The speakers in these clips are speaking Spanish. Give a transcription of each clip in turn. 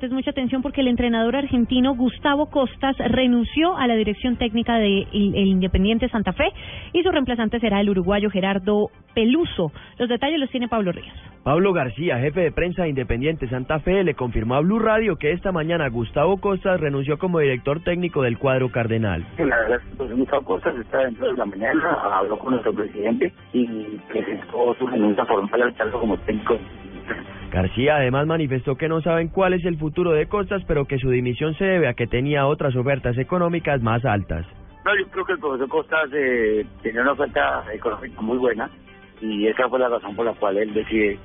Es mucha atención porque el entrenador argentino Gustavo Costas renunció a la dirección técnica de el Independiente Santa Fe y su reemplazante será el uruguayo Gerardo Peluso. Los detalles los tiene Pablo Ríos. Pablo García, jefe de prensa de Independiente Santa Fe, le confirmó a Blue Radio que esta mañana Gustavo Costas renunció como director técnico del cuadro cardenal. La verdad, pues Gustavo Costas está dentro de la mañana, habló con nuestro presidente y presentó su renuncia por un cargo como técnico. García además manifestó que no saben cuál es el futuro de Costas, pero que su dimisión se debe a que tenía otras ofertas económicas más altas. No, yo creo que el profesor Costas eh, tenía una oferta económica muy buena y esa fue la razón por la cual él decide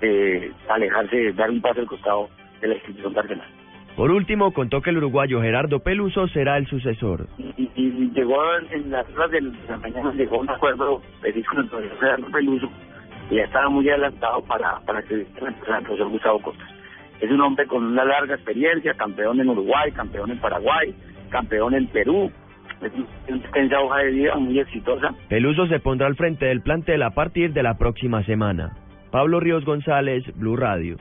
eh, alejarse, dar un paso al costado de la institución cardenal. Por último, contó que el uruguayo Gerardo Peluso será el sucesor. Y, llegó en las horas de la mañana, llegó un acuerdo feliz con el profesor Gerardo Peluso y ya estaba muy adelantado para, para que el profesor Gustavo Costas. Es un hombre con una larga experiencia, campeón en Uruguay, campeón en Paraguay, campeón en Perú, es una extensa hoja de vida muy exitosa. Peluso se pondrá al frente del plantel a partir de la próxima semana. Pablo Ríos González, Blue Radio.